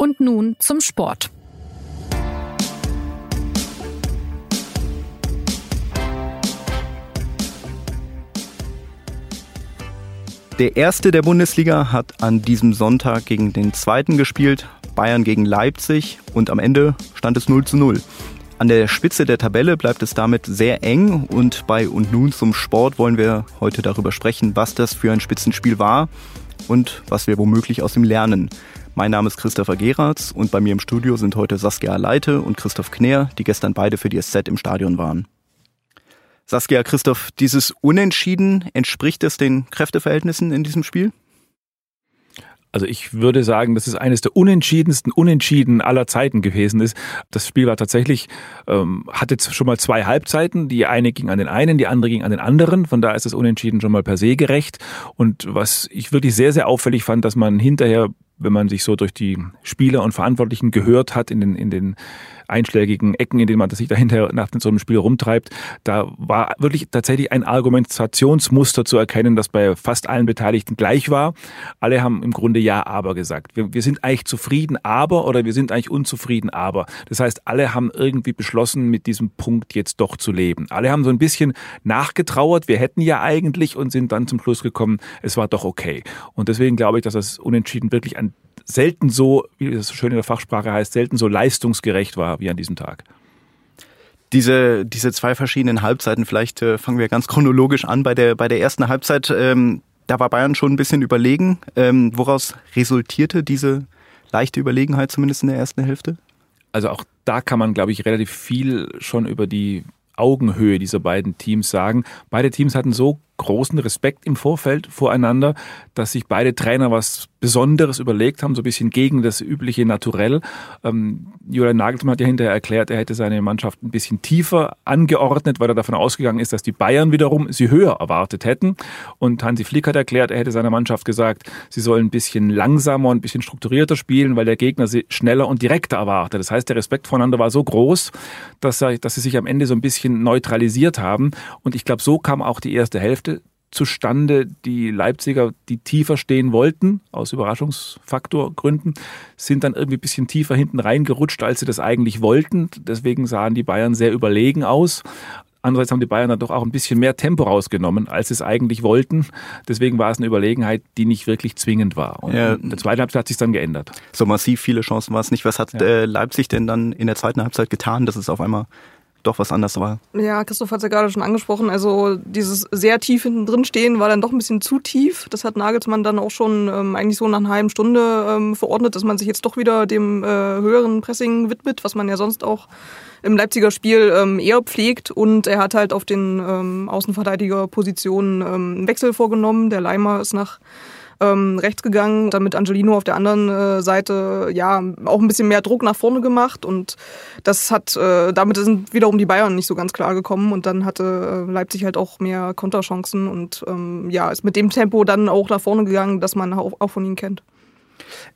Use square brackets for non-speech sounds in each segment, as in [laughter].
Und nun zum Sport. Der erste der Bundesliga hat an diesem Sonntag gegen den zweiten gespielt, Bayern gegen Leipzig und am Ende stand es 0 zu 0. An der Spitze der Tabelle bleibt es damit sehr eng und bei Und nun zum Sport wollen wir heute darüber sprechen, was das für ein Spitzenspiel war und was wir womöglich aus ihm lernen. Mein Name ist Christopher Geratz und bei mir im Studio sind heute Saskia Leite und Christoph Kner, die gestern beide für die SZ im Stadion waren. Saskia, Christoph, dieses Unentschieden, entspricht es den Kräfteverhältnissen in diesem Spiel? Also ich würde sagen, dass es eines der unentschiedensten Unentschieden aller Zeiten gewesen ist. Das Spiel war tatsächlich, ähm, hatte schon mal zwei Halbzeiten. Die eine ging an den einen, die andere ging an den anderen. Von da ist das Unentschieden schon mal per se gerecht. Und was ich wirklich sehr, sehr auffällig fand, dass man hinterher wenn man sich so durch die Spieler und Verantwortlichen gehört hat in den, in den einschlägigen Ecken, in denen man sich dahinter nach so einem Spiel rumtreibt, da war wirklich tatsächlich ein Argumentationsmuster zu erkennen, das bei fast allen Beteiligten gleich war. Alle haben im Grunde Ja, aber gesagt. Wir, wir sind eigentlich zufrieden, aber oder wir sind eigentlich unzufrieden, aber. Das heißt, alle haben irgendwie beschlossen, mit diesem Punkt jetzt doch zu leben. Alle haben so ein bisschen nachgetrauert. Wir hätten ja eigentlich und sind dann zum Schluss gekommen, es war doch okay. Und deswegen glaube ich, dass das Unentschieden wirklich ein selten so, wie das so schön in der Fachsprache heißt, selten so leistungsgerecht war wie an diesem Tag. Diese, diese zwei verschiedenen Halbzeiten, vielleicht äh, fangen wir ganz chronologisch an. Bei der, bei der ersten Halbzeit, ähm, da war Bayern schon ein bisschen überlegen. Ähm, woraus resultierte diese leichte Überlegenheit zumindest in der ersten Hälfte? Also auch da kann man, glaube ich, relativ viel schon über die Augenhöhe dieser beiden Teams sagen. Beide Teams hatten so großen Respekt im Vorfeld voreinander, dass sich beide Trainer was Besonderes überlegt haben, so ein bisschen gegen das übliche Naturell. Ähm, Julian Nagelsmann hat ja hinterher erklärt, er hätte seine Mannschaft ein bisschen tiefer angeordnet, weil er davon ausgegangen ist, dass die Bayern wiederum sie höher erwartet hätten. Und Hansi Flick hat erklärt, er hätte seiner Mannschaft gesagt, sie sollen ein bisschen langsamer und ein bisschen strukturierter spielen, weil der Gegner sie schneller und direkter erwartet. Das heißt, der Respekt voneinander war so groß, dass, er, dass sie sich am Ende so ein bisschen neutralisiert haben. Und ich glaube, so kam auch die erste Hälfte zustande. Die Leipziger, die tiefer stehen wollten, aus Überraschungsfaktorgründen, sind dann irgendwie ein bisschen tiefer hinten reingerutscht, als sie das eigentlich wollten. Deswegen sahen die Bayern sehr überlegen aus. Andererseits haben die Bayern dann doch auch ein bisschen mehr Tempo rausgenommen, als sie es eigentlich wollten. Deswegen war es eine Überlegenheit, die nicht wirklich zwingend war. Und ja. in der zweiten Halbzeit hat sich dann geändert. So massiv viele Chancen war es nicht. Was hat ja. äh, Leipzig denn dann in der zweiten Halbzeit getan, dass es auf einmal doch was anderes war. Ja, Christoph hat es ja gerade schon angesprochen. Also dieses sehr tief hinten drin stehen war dann doch ein bisschen zu tief. Das hat Nagelsmann dann auch schon ähm, eigentlich so nach einer halben Stunde ähm, verordnet, dass man sich jetzt doch wieder dem äh, höheren Pressing widmet, was man ja sonst auch im Leipziger Spiel ähm, eher pflegt. Und er hat halt auf den ähm, Außenverteidigerpositionen ähm, einen Wechsel vorgenommen. Der Leimer ist nach ähm, rechts gegangen, damit Angelino auf der anderen äh, Seite ja auch ein bisschen mehr Druck nach vorne gemacht und das hat äh, damit sind wiederum die Bayern nicht so ganz klar gekommen und dann hatte äh, Leipzig halt auch mehr Konterchancen und ähm, ja ist mit dem Tempo dann auch nach vorne gegangen, dass man auch, auch von ihnen kennt.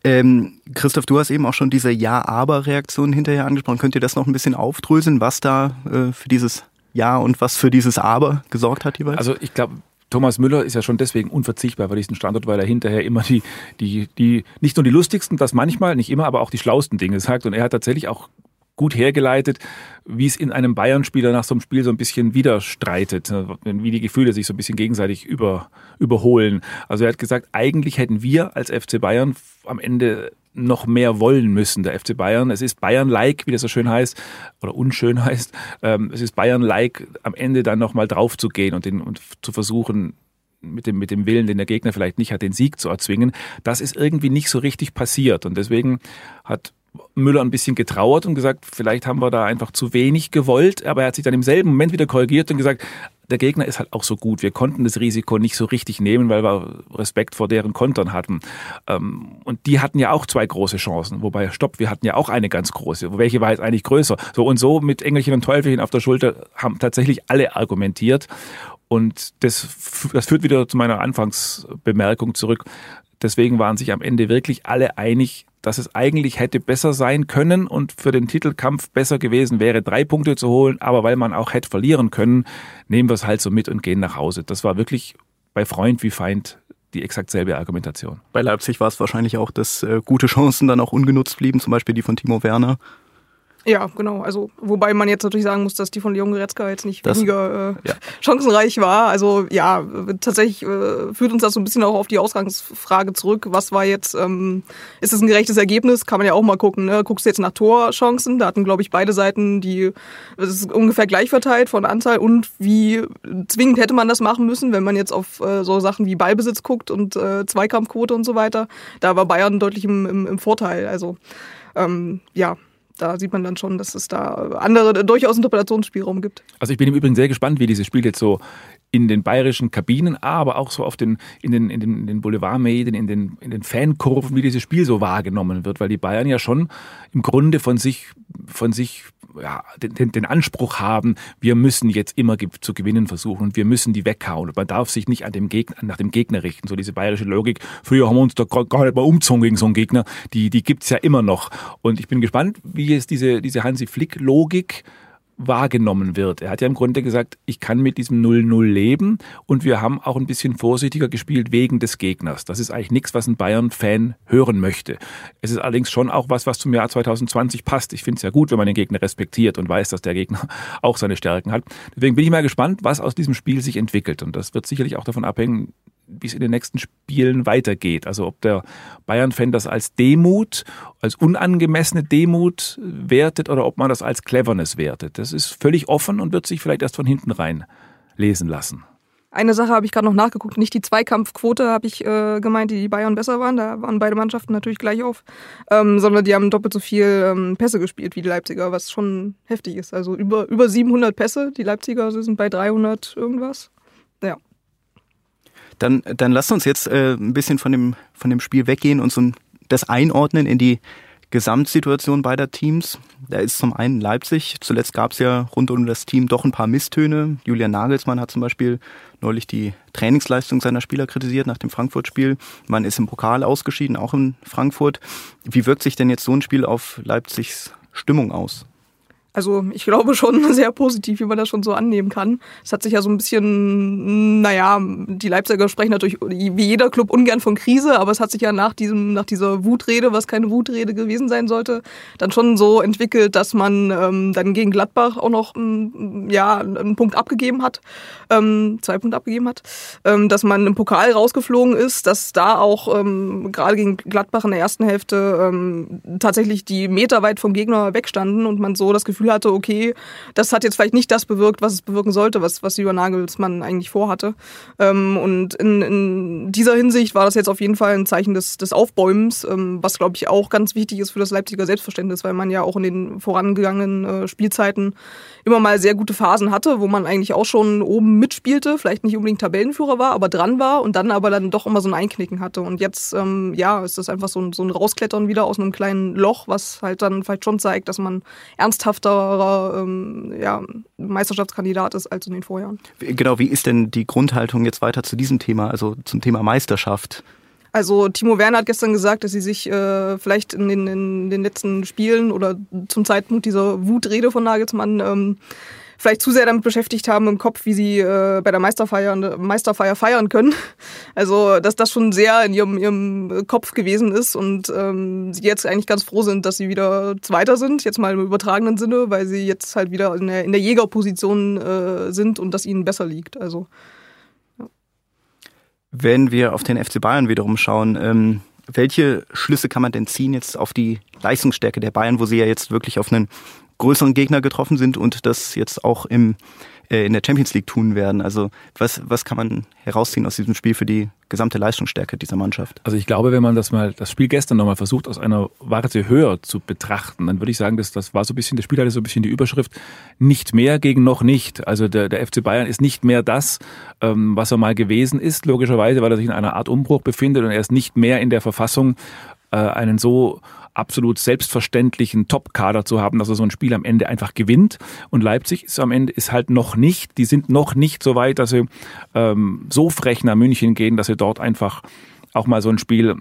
Ähm, Christoph, du hast eben auch schon diese Ja-Aber-Reaktion hinterher angesprochen. Könnt ihr das noch ein bisschen aufdröseln, was da äh, für dieses Ja und was für dieses Aber gesorgt hat jeweils? Also ich glaube, Thomas Müller ist ja schon deswegen unverzichtbar für diesen Standort, weil er hinterher immer die, die, die, nicht nur die lustigsten, das manchmal, nicht immer, aber auch die schlausten Dinge sagt. Und er hat tatsächlich auch gut hergeleitet, wie es in einem Bayern-Spieler nach so einem Spiel so ein bisschen widerstreitet, wie die Gefühle sich so ein bisschen gegenseitig über, überholen. Also er hat gesagt, eigentlich hätten wir als FC Bayern am Ende noch mehr wollen müssen, der FC Bayern. Es ist Bayern-like, wie das so schön heißt, oder unschön heißt. Ähm, es ist Bayern-like, am Ende dann nochmal drauf zu gehen und, den, und zu versuchen, mit dem, mit dem Willen, den der Gegner vielleicht nicht hat, den Sieg zu erzwingen. Das ist irgendwie nicht so richtig passiert. Und deswegen hat Müller ein bisschen getrauert und gesagt, vielleicht haben wir da einfach zu wenig gewollt, aber er hat sich dann im selben Moment wieder korrigiert und gesagt, der Gegner ist halt auch so gut. Wir konnten das Risiko nicht so richtig nehmen, weil wir Respekt vor deren Kontern hatten. Ähm, und die hatten ja auch zwei große Chancen. Wobei, stopp, wir hatten ja auch eine ganz große. Welche war jetzt eigentlich größer? So und so mit Engelchen und Teufelchen auf der Schulter haben tatsächlich alle argumentiert. Und das, das führt wieder zu meiner Anfangsbemerkung zurück. Deswegen waren sich am Ende wirklich alle einig, dass es eigentlich hätte besser sein können und für den Titelkampf besser gewesen wäre, drei Punkte zu holen. Aber weil man auch hätte verlieren können, nehmen wir es halt so mit und gehen nach Hause. Das war wirklich bei Freund wie Feind die exakt selbe Argumentation. Bei Leipzig war es wahrscheinlich auch, dass äh, gute Chancen dann auch ungenutzt blieben, zum Beispiel die von Timo Werner. Ja, genau. Also, wobei man jetzt natürlich sagen muss, dass die von Leon Goretzka jetzt nicht das, weniger äh, ja. chancenreich war. Also, ja, tatsächlich äh, führt uns das so ein bisschen auch auf die Ausgangsfrage zurück. Was war jetzt, ähm, ist das ein gerechtes Ergebnis? Kann man ja auch mal gucken. Ne? Guckst du jetzt nach Torchancen? Da hatten, glaube ich, beide Seiten die, es ist ungefähr gleich verteilt von Anzahl und wie zwingend hätte man das machen müssen, wenn man jetzt auf äh, so Sachen wie Ballbesitz guckt und äh, Zweikampfquote und so weiter. Da war Bayern deutlich im, im, im Vorteil. Also, ähm, ja da sieht man dann schon, dass es da andere durchaus Interpretationsspielraum gibt. Also ich bin im Übrigen sehr gespannt, wie dieses Spiel jetzt so in den bayerischen Kabinen, aber auch so auf den, in den, in den, in den Boulevardmedien, in den, in den Fankurven, wie dieses Spiel so wahrgenommen wird, weil die Bayern ja schon im Grunde von sich, von sich ja, den, den Anspruch haben, wir müssen jetzt immer zu gewinnen versuchen und wir müssen die weghauen. Und man darf sich nicht an dem Gegner, nach dem Gegner richten. So diese bayerische Logik, früher haben wir uns da gar nicht mal umgezogen gegen so einen Gegner, die, die gibt's ja immer noch. Und ich bin gespannt, wie jetzt diese, diese Hansi Flick-Logik wahrgenommen wird. Er hat ja im Grunde gesagt, ich kann mit diesem 0-0 leben und wir haben auch ein bisschen vorsichtiger gespielt wegen des Gegners. Das ist eigentlich nichts, was ein Bayern-Fan hören möchte. Es ist allerdings schon auch was, was zum Jahr 2020 passt. Ich finde es ja gut, wenn man den Gegner respektiert und weiß, dass der Gegner [laughs] auch seine Stärken hat. Deswegen bin ich mal gespannt, was aus diesem Spiel sich entwickelt. Und das wird sicherlich auch davon abhängen, wie es in den nächsten Spielen weitergeht. Also ob der Bayern-Fan das als Demut, als unangemessene Demut wertet oder ob man das als Cleverness wertet. Das ist völlig offen und wird sich vielleicht erst von hinten rein lesen lassen. Eine Sache habe ich gerade noch nachgeguckt, nicht die Zweikampfquote habe ich äh, gemeint, die die Bayern besser waren, da waren beide Mannschaften natürlich gleich auf, ähm, sondern die haben doppelt so viel ähm, Pässe gespielt wie die Leipziger, was schon heftig ist. Also über, über 700 Pässe, die Leipziger sind bei 300 irgendwas. Ja. Dann, dann lasst uns jetzt äh, ein bisschen von dem, von dem Spiel weggehen und so das einordnen in die Gesamtsituation beider Teams. Da ist zum einen Leipzig. Zuletzt gab es ja rund um das Team doch ein paar Misstöne. Julian Nagelsmann hat zum Beispiel neulich die Trainingsleistung seiner Spieler kritisiert nach dem Frankfurt-Spiel. Man ist im Pokal ausgeschieden, auch in Frankfurt. Wie wirkt sich denn jetzt so ein Spiel auf Leipzigs Stimmung aus? Also ich glaube schon [laughs] sehr positiv, wie man das schon so annehmen kann. Es hat sich ja so ein bisschen, naja, die Leipziger sprechen natürlich wie jeder Club ungern von Krise, aber es hat sich ja nach diesem, nach dieser Wutrede, was keine Wutrede gewesen sein sollte, dann schon so entwickelt, dass man ähm, dann gegen Gladbach auch noch ähm, ja, einen Punkt abgegeben hat, ähm, zwei Punkte abgegeben hat, ähm, dass man im Pokal rausgeflogen ist, dass da auch ähm, gerade gegen Gladbach in der ersten Hälfte ähm, tatsächlich die Meter weit vom Gegner wegstanden und man so das Gefühl Gefühl hatte, okay, das hat jetzt vielleicht nicht das bewirkt, was es bewirken sollte, was, was Jürgen Nagelsmann eigentlich vorhatte. Ähm, und in, in dieser Hinsicht war das jetzt auf jeden Fall ein Zeichen des, des Aufbäumens, ähm, was, glaube ich, auch ganz wichtig ist für das Leipziger Selbstverständnis, weil man ja auch in den vorangegangenen äh, Spielzeiten immer mal sehr gute Phasen hatte, wo man eigentlich auch schon oben mitspielte, vielleicht nicht unbedingt Tabellenführer war, aber dran war und dann aber dann doch immer so ein Einknicken hatte. Und jetzt, ähm, ja, ist das einfach so ein, so ein Rausklettern wieder aus einem kleinen Loch, was halt dann vielleicht schon zeigt, dass man ernsthafter sicherer ähm, ja, Meisterschaftskandidat ist als in den Vorjahren. Genau, wie ist denn die Grundhaltung jetzt weiter zu diesem Thema, also zum Thema Meisterschaft? Also Timo Werner hat gestern gesagt, dass sie sich äh, vielleicht in den, in den letzten Spielen oder zum Zeitpunkt dieser Wutrede von Nagelsmann ähm, vielleicht zu sehr damit beschäftigt haben im Kopf, wie sie äh, bei der Meisterfeier, Meisterfeier feiern können. [laughs] Also, dass das schon sehr in ihrem, ihrem Kopf gewesen ist und ähm, sie jetzt eigentlich ganz froh sind, dass sie wieder Zweiter sind, jetzt mal im übertragenen Sinne, weil sie jetzt halt wieder in der, in der Jägerposition äh, sind und das ihnen besser liegt. Also, ja. Wenn wir auf den FC Bayern wiederum schauen, ähm, welche Schlüsse kann man denn ziehen jetzt auf die Leistungsstärke der Bayern, wo sie ja jetzt wirklich auf einen größeren Gegner getroffen sind und das jetzt auch im, äh, in der Champions League tun werden. Also was, was kann man herausziehen aus diesem Spiel für die gesamte Leistungsstärke dieser Mannschaft? Also ich glaube, wenn man das mal, das Spiel gestern nochmal versucht, aus einer Warte höher zu betrachten, dann würde ich sagen, dass das war so ein bisschen, das Spiel hatte so ein bisschen die Überschrift, nicht mehr gegen noch nicht. Also der, der FC Bayern ist nicht mehr das, ähm, was er mal gewesen ist, logischerweise, weil er sich in einer Art Umbruch befindet und er ist nicht mehr in der Verfassung, äh, einen so absolut selbstverständlichen Top-Kader zu haben, dass er so ein Spiel am Ende einfach gewinnt. Und Leipzig ist am Ende ist halt noch nicht, die sind noch nicht so weit, dass sie ähm, so frech nach München gehen, dass sie dort einfach auch mal so ein Spiel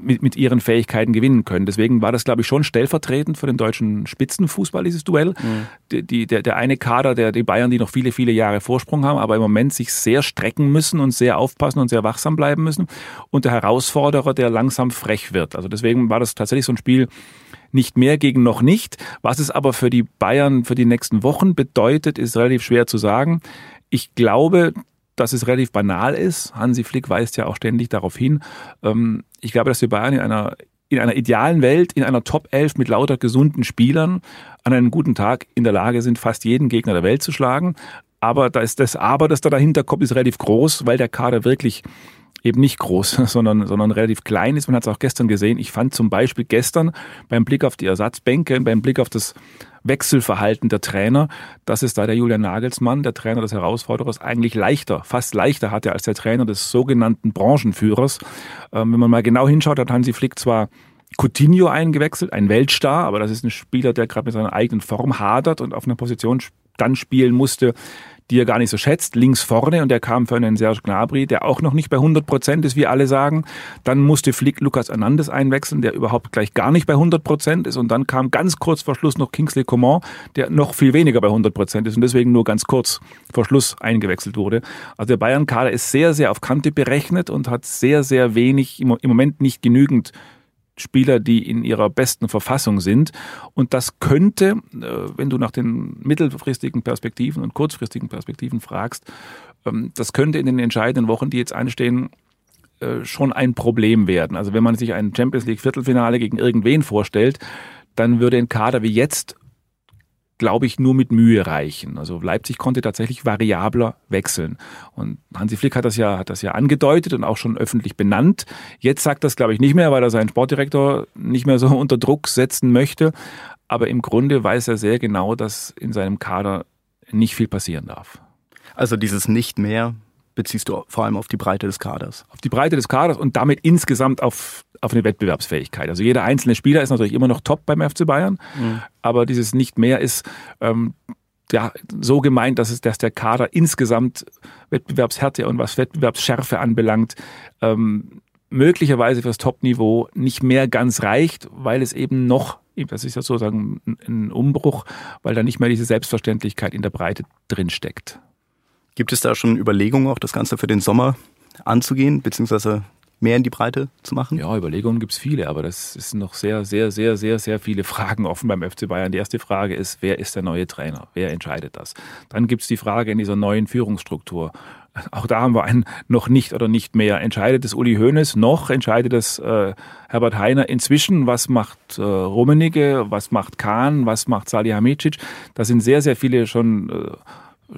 mit, mit ihren Fähigkeiten gewinnen können. Deswegen war das, glaube ich, schon stellvertretend für den deutschen Spitzenfußball, dieses Duell. Mhm. Die, die, der, der eine Kader, der, die Bayern, die noch viele, viele Jahre Vorsprung haben, aber im Moment sich sehr strecken müssen und sehr aufpassen und sehr wachsam bleiben müssen. Und der Herausforderer, der langsam frech wird. Also deswegen war das tatsächlich so ein Spiel, nicht mehr gegen noch nicht. Was es aber für die Bayern für die nächsten Wochen bedeutet, ist relativ schwer zu sagen. Ich glaube, dass es relativ banal ist. Hansi Flick weist ja auch ständig darauf hin. Ähm, ich glaube, dass die Bayern in einer in einer idealen Welt, in einer Top 11 mit lauter gesunden Spielern an einem guten Tag in der Lage sind, fast jeden Gegner der Welt zu schlagen. Aber da ist das Aber, das da dahinter kommt, ist relativ groß, weil der Kader wirklich eben nicht groß, [laughs] sondern, sondern relativ klein ist. Man hat es auch gestern gesehen. Ich fand zum Beispiel gestern beim Blick auf die Ersatzbänke, beim Blick auf das Wechselverhalten der Trainer, dass es da der Julian Nagelsmann, der Trainer des Herausforderers, eigentlich leichter, fast leichter hatte als der Trainer des sogenannten Branchenführers. Ähm, wenn man mal genau hinschaut, hat Hansi Flick zwar Coutinho eingewechselt, ein Weltstar, aber das ist ein Spieler, der gerade mit seiner eigenen Form hadert und auf einer Position dann spielen musste, die er gar nicht so schätzt, links vorne und der kam für einen Serge Gnabry, der auch noch nicht bei 100 Prozent ist, wie alle sagen. Dann musste Flick Lukas Hernandez einwechseln, der überhaupt gleich gar nicht bei 100 Prozent ist und dann kam ganz kurz vor Schluss noch Kingsley Coman, der noch viel weniger bei 100 Prozent ist und deswegen nur ganz kurz vor Schluss eingewechselt wurde. Also der Bayern-Kader ist sehr, sehr auf Kante berechnet und hat sehr, sehr wenig, im Moment nicht genügend Spieler, die in ihrer besten Verfassung sind. Und das könnte, äh, wenn du nach den mittelfristigen Perspektiven und kurzfristigen Perspektiven fragst, ähm, das könnte in den entscheidenden Wochen, die jetzt anstehen, äh, schon ein Problem werden. Also wenn man sich ein Champions League Viertelfinale gegen irgendwen vorstellt, dann würde ein Kader wie jetzt glaube ich, nur mit Mühe reichen. Also Leipzig konnte tatsächlich variabler wechseln. Und Hansi Flick hat das ja, hat das ja angedeutet und auch schon öffentlich benannt. Jetzt sagt das, glaube ich, nicht mehr, weil er seinen Sportdirektor nicht mehr so [laughs] unter Druck setzen möchte. Aber im Grunde weiß er sehr genau, dass in seinem Kader nicht viel passieren darf. Also dieses nicht mehr beziehst du vor allem auf die Breite des Kaders. Auf die Breite des Kaders und damit insgesamt auf, auf eine Wettbewerbsfähigkeit. Also jeder einzelne Spieler ist natürlich immer noch top beim FC Bayern, mhm. aber dieses nicht mehr ist ähm, ja, so gemeint, dass, es, dass der Kader insgesamt Wettbewerbshärte und was Wettbewerbsschärfe anbelangt, ähm, möglicherweise fürs Top-Niveau nicht mehr ganz reicht, weil es eben noch, das ist ja sozusagen ein Umbruch, weil da nicht mehr diese Selbstverständlichkeit in der Breite drinsteckt. Gibt es da schon Überlegungen, auch das Ganze für den Sommer anzugehen, beziehungsweise mehr in die Breite zu machen? Ja, Überlegungen gibt es viele, aber das ist noch sehr, sehr, sehr, sehr, sehr viele Fragen offen beim FC Bayern. Die erste Frage ist, wer ist der neue Trainer? Wer entscheidet das? Dann gibt es die Frage in dieser neuen Führungsstruktur. Auch da haben wir ein noch nicht oder nicht mehr. Entscheidet es Uli Hoeneß noch? Entscheidet es äh, Herbert Heiner inzwischen? Was macht äh, Rummenigge? Was macht Kahn? Was macht Salihamidzic? Da sind sehr, sehr viele schon äh,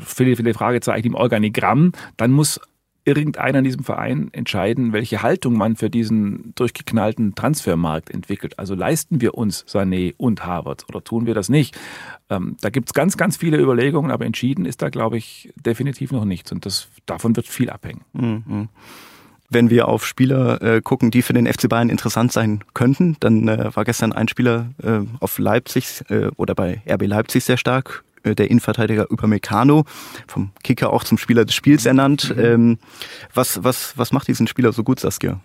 viele, viele Fragezeichen im Organigramm, dann muss irgendeiner in diesem Verein entscheiden, welche Haltung man für diesen durchgeknallten Transfermarkt entwickelt. Also leisten wir uns Sané und Harvard oder tun wir das nicht? Ähm, da gibt es ganz, ganz viele Überlegungen, aber entschieden ist da, glaube ich, definitiv noch nichts. Und das, davon wird viel abhängen. Mhm. Wenn wir auf Spieler äh, gucken, die für den FC Bayern interessant sein könnten, dann äh, war gestern ein Spieler äh, auf Leipzig äh, oder bei RB Leipzig sehr stark der Innenverteidiger Upamecano, vom Kicker auch zum Spieler des Spiels ernannt. Mhm. Ähm, was, was, was macht diesen Spieler so gut, Saskia?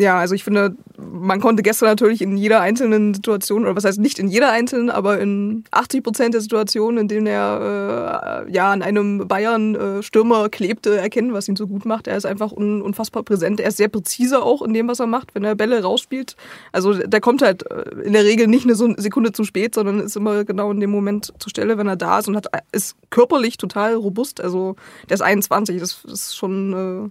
Ja, also ich finde, man konnte gestern natürlich in jeder einzelnen Situation, oder was heißt nicht in jeder einzelnen, aber in 80 Prozent der Situationen, in denen er äh, ja an einem Bayern-Stürmer klebte, erkennen, was ihn so gut macht. Er ist einfach un unfassbar präsent. Er ist sehr präzise auch in dem, was er macht, wenn er Bälle rausspielt. Also der kommt halt äh, in der Regel nicht eine Sekunde zu spät, sondern ist immer genau in dem Moment zur Stelle, wenn er da ist und hat, ist körperlich total robust. Also der ist 21, das ist schon äh,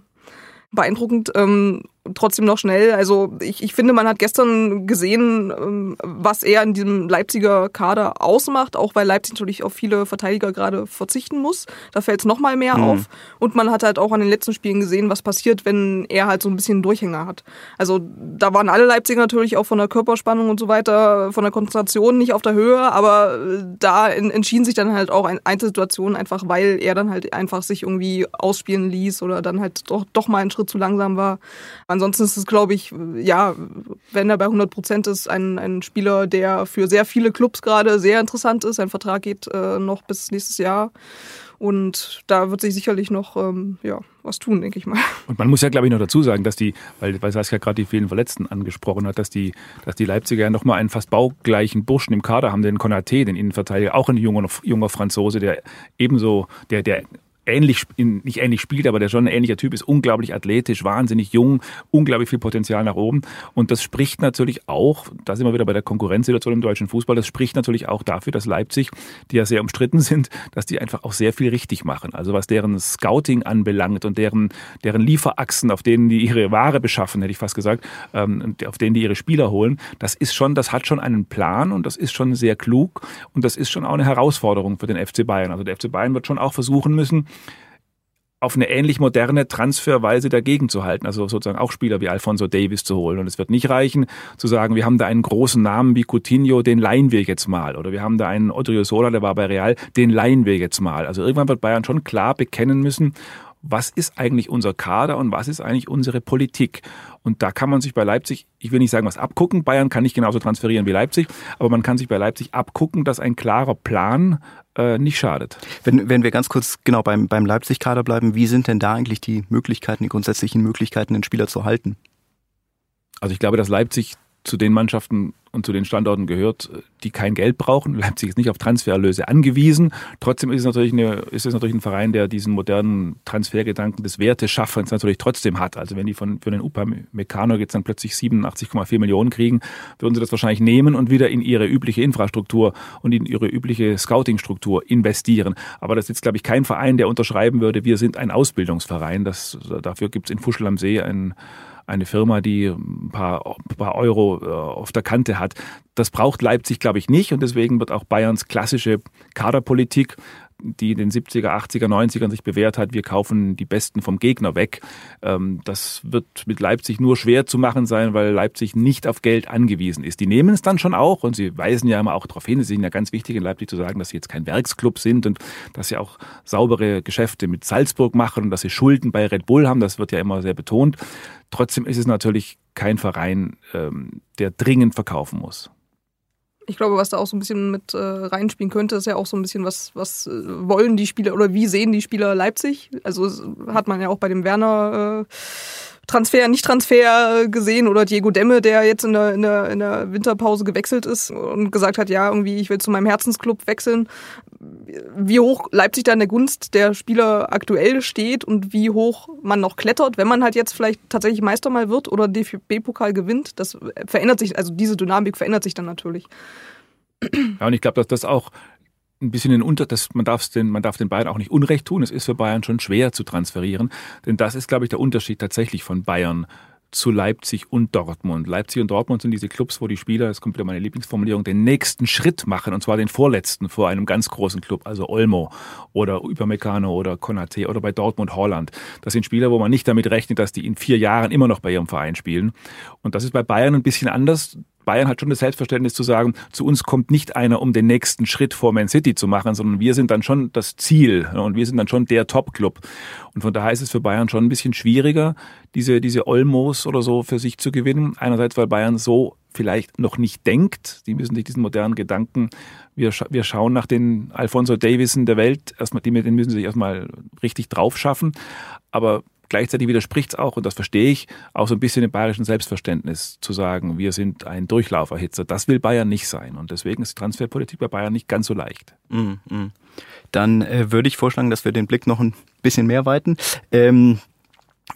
beeindruckend. Ähm, trotzdem noch schnell. Also ich, ich finde, man hat gestern gesehen, ähm, was er in diesem Leipziger Kader ausmacht, auch weil Leipzig natürlich auf viele Verteidiger gerade verzichten muss. Da fällt es nochmal mehr mhm. auf. Und man hat halt auch an den letzten Spielen gesehen, was passiert, wenn er halt so ein bisschen Durchhänger hat. Also da waren alle Leipziger natürlich auch von der Körperspannung und so weiter, von der Konzentration nicht auf der Höhe, aber äh, da entschieden sich dann halt auch Einzelsituationen einfach, weil er dann halt einfach sich irgendwie ausspielen ließ oder dann halt doch, doch mal einen Schritt zu langsam war. Man ansonsten ist es, glaube ich, ja, wenn er bei 100 Prozent ist, ein, ein Spieler, der für sehr viele Clubs gerade sehr interessant ist. Sein Vertrag geht äh, noch bis nächstes Jahr. Und da wird sich sicherlich noch ähm, ja, was tun, denke ich mal. Und man muss ja, glaube ich, noch dazu sagen, dass die, weil, weil Saskia gerade die vielen Verletzten angesprochen hat, dass die, dass die Leipziger ja nochmal einen fast baugleichen Burschen im Kader haben, den Konaté, den Innenverteidiger, auch ein junger, junger Franzose, der ebenso, der, der ähnlich, nicht ähnlich spielt, aber der schon ein ähnlicher Typ ist, unglaublich athletisch, wahnsinnig jung, unglaublich viel Potenzial nach oben. Und das spricht natürlich auch, da sind wir wieder bei der Konkurrenzsituation im deutschen Fußball, das spricht natürlich auch dafür, dass Leipzig, die ja sehr umstritten [laughs] sind, dass die einfach auch sehr viel richtig machen. Also was deren Scouting anbelangt und deren, deren Lieferachsen, auf denen die ihre Ware beschaffen, hätte ich fast gesagt, ähm, auf denen die ihre Spieler holen, das ist schon, das hat schon einen Plan und das ist schon sehr klug und das ist schon auch eine Herausforderung für den FC Bayern. Also der FC Bayern wird schon auch versuchen müssen, auf eine ähnlich moderne Transferweise dagegen zu halten. Also sozusagen auch Spieler wie Alfonso Davis zu holen. Und es wird nicht reichen, zu sagen, wir haben da einen großen Namen wie Coutinho, den leihen wir jetzt mal. Oder wir haben da einen Odriozola, der war bei Real, den leihen wir jetzt mal. Also irgendwann wird Bayern schon klar bekennen müssen, was ist eigentlich unser Kader und was ist eigentlich unsere Politik. Und da kann man sich bei Leipzig, ich will nicht sagen, was abgucken. Bayern kann nicht genauso transferieren wie Leipzig, aber man kann sich bei Leipzig abgucken, dass ein klarer Plan äh, nicht schadet. Wenn, wenn wir ganz kurz genau beim, beim Leipzig-Kader bleiben, wie sind denn da eigentlich die Möglichkeiten, die grundsätzlichen Möglichkeiten, den Spieler zu halten? Also ich glaube, dass Leipzig zu den Mannschaften und zu den Standorten gehört, die kein Geld brauchen. Leipzig ist nicht auf Transfererlöse angewiesen. Trotzdem ist es natürlich, eine, ist es natürlich ein Verein, der diesen modernen Transfergedanken des Werteschaffens natürlich trotzdem hat. Also wenn die von, für den Upamecano jetzt dann plötzlich 87,4 Millionen kriegen, würden sie das wahrscheinlich nehmen und wieder in ihre übliche Infrastruktur und in ihre übliche Scouting-Struktur investieren. Aber das ist jetzt, glaube ich, kein Verein, der unterschreiben würde, wir sind ein Ausbildungsverein. Das, dafür gibt es in Fuschel am See ein eine Firma, die ein paar, ein paar Euro äh, auf der Kante hat. Das braucht Leipzig, glaube ich, nicht. Und deswegen wird auch Bayerns klassische Kaderpolitik die in den 70er, 80er, 90ern sich bewährt hat, wir kaufen die Besten vom Gegner weg. Ähm, das wird mit Leipzig nur schwer zu machen sein, weil Leipzig nicht auf Geld angewiesen ist. Die nehmen es dann schon auch und sie weisen ja immer auch darauf hin, es ist ihnen ja ganz wichtig in Leipzig zu sagen, dass sie jetzt kein Werksclub sind und dass sie auch saubere Geschäfte mit Salzburg machen und dass sie Schulden bei Red Bull haben. Das wird ja immer sehr betont. Trotzdem ist es natürlich kein Verein, ähm, der dringend verkaufen muss ich glaube, was da auch so ein bisschen mit äh, reinspielen könnte, ist ja auch so ein bisschen, was, was äh, wollen die Spieler oder wie sehen die Spieler Leipzig? Also hat man ja auch bei dem Werner äh, Transfer, Nicht-Transfer gesehen oder Diego Demme, der jetzt in der, in, der, in der Winterpause gewechselt ist und gesagt hat, ja, irgendwie, ich will zu meinem Herzensclub wechseln. Wie hoch Leipzig da in der Gunst der Spieler aktuell steht und wie hoch man noch klettert, wenn man halt jetzt vielleicht tatsächlich Meister mal wird oder DFB-Pokal gewinnt, das verändert sich, also diese Dynamik verändert sich dann natürlich. Ja, und ich glaube, dass das auch ein bisschen in Unter, das, man, darf den, man darf den Bayern auch nicht Unrecht tun. Es ist für Bayern schon schwer zu transferieren, denn das ist, glaube ich, der Unterschied tatsächlich von Bayern zu Leipzig und Dortmund. Leipzig und Dortmund sind diese Clubs, wo die Spieler, das kommt wieder meine Lieblingsformulierung, den nächsten Schritt machen, und zwar den vorletzten vor einem ganz großen Club, also Olmo oder Upamecano oder Konate oder bei Dortmund Holland. Das sind Spieler, wo man nicht damit rechnet, dass die in vier Jahren immer noch bei ihrem Verein spielen. Und das ist bei Bayern ein bisschen anders. Bayern hat schon das Selbstverständnis zu sagen, zu uns kommt nicht einer, um den nächsten Schritt vor Man City zu machen, sondern wir sind dann schon das Ziel und wir sind dann schon der Top-Club. Und von daher ist es für Bayern schon ein bisschen schwieriger, diese, diese Olmos oder so für sich zu gewinnen. Einerseits, weil Bayern so vielleicht noch nicht denkt. Die müssen sich diesen modernen Gedanken, wir, wir schauen nach den Alfonso Davison der Welt, erstmal, die, den müssen sie sich erstmal richtig drauf schaffen. Aber Gleichzeitig widerspricht es auch, und das verstehe ich, auch so ein bisschen dem bayerischen Selbstverständnis zu sagen, wir sind ein Durchlauferhitzer. Das will Bayern nicht sein. Und deswegen ist die Transferpolitik bei Bayern nicht ganz so leicht. Mm, mm. Dann äh, würde ich vorschlagen, dass wir den Blick noch ein bisschen mehr weiten. Ähm,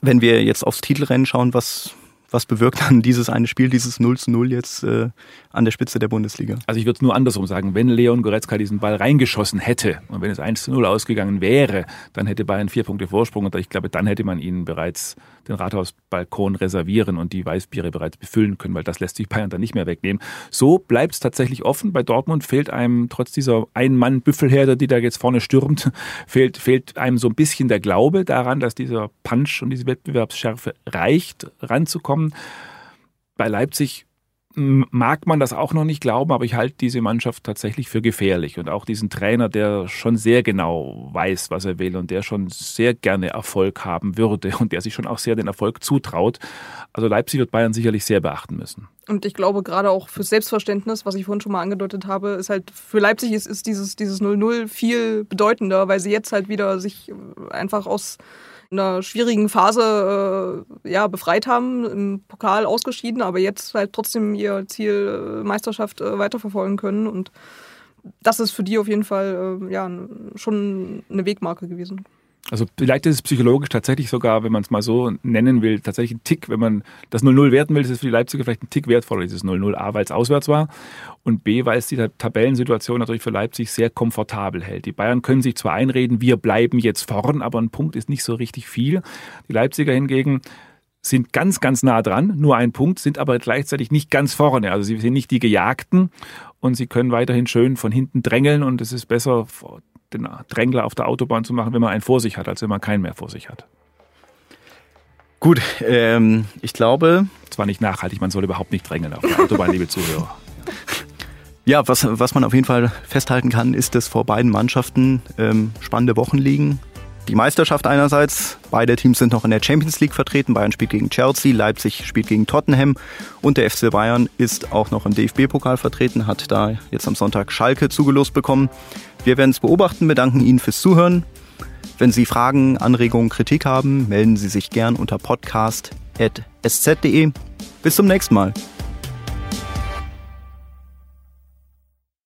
wenn wir jetzt aufs Titelrennen schauen, was was bewirkt dann dieses eine Spiel, dieses 0 zu 0 jetzt äh, an der Spitze der Bundesliga? Also ich würde es nur andersrum sagen, wenn Leon Goretzka diesen Ball reingeschossen hätte und wenn es 1 zu 0 ausgegangen wäre, dann hätte Bayern vier Punkte Vorsprung und ich glaube, dann hätte man ihnen bereits den Rathausbalkon reservieren und die Weißbiere bereits befüllen können, weil das lässt sich Bayern dann nicht mehr wegnehmen. So bleibt es tatsächlich offen. Bei Dortmund fehlt einem trotz dieser Ein-Mann-Büffelherde, die da jetzt vorne stürmt, [laughs] fehlt, fehlt einem so ein bisschen der Glaube daran, dass dieser Punch und diese Wettbewerbsschärfe reicht, ranzukommen. Bei Leipzig mag man das auch noch nicht glauben, aber ich halte diese Mannschaft tatsächlich für gefährlich und auch diesen Trainer, der schon sehr genau weiß, was er will und der schon sehr gerne Erfolg haben würde und der sich schon auch sehr den Erfolg zutraut. Also Leipzig wird Bayern sicherlich sehr beachten müssen. Und ich glaube, gerade auch fürs Selbstverständnis, was ich vorhin schon mal angedeutet habe, ist halt für Leipzig ist, ist dieses, dieses 0-0 viel bedeutender, weil sie jetzt halt wieder sich einfach aus einer schwierigen Phase äh, ja, befreit haben, im Pokal ausgeschieden, aber jetzt halt trotzdem ihr Ziel äh, Meisterschaft äh, weiterverfolgen können. Und das ist für die auf jeden Fall äh, ja, schon eine Wegmarke gewesen. Also vielleicht ist es psychologisch tatsächlich sogar, wenn man es mal so nennen will, tatsächlich ein Tick, wenn man das 0-0 werten will, ist es für die Leipziger vielleicht ein Tick wertvoller, dieses 0-0 A, weil es auswärts war und B, weil es die Tabellensituation natürlich für Leipzig sehr komfortabel hält. Die Bayern können sich zwar einreden, wir bleiben jetzt vorn, aber ein Punkt ist nicht so richtig viel. Die Leipziger hingegen sind ganz, ganz nah dran, nur ein Punkt, sind aber gleichzeitig nicht ganz vorne. Also sie sind nicht die Gejagten und sie können weiterhin schön von hinten drängeln und es ist besser, den Drängler auf der Autobahn zu machen, wenn man einen vor sich hat, als wenn man keinen mehr vor sich hat. Gut, ähm, ich glaube. Zwar nicht nachhaltig, man soll überhaupt nicht drängeln auf der Autobahn, liebe Zuhörer. [laughs] Ja, was, was man auf jeden Fall festhalten kann, ist, dass vor beiden Mannschaften ähm, spannende Wochen liegen. Die Meisterschaft einerseits, beide Teams sind noch in der Champions League vertreten. Bayern spielt gegen Chelsea, Leipzig spielt gegen Tottenham und der FC Bayern ist auch noch im DFB-Pokal vertreten, hat da jetzt am Sonntag Schalke zugelost bekommen. Wir werden es beobachten, bedanken Ihnen fürs Zuhören. Wenn Sie Fragen, Anregungen, Kritik haben, melden Sie sich gern unter podcast.sz.de. Bis zum nächsten Mal.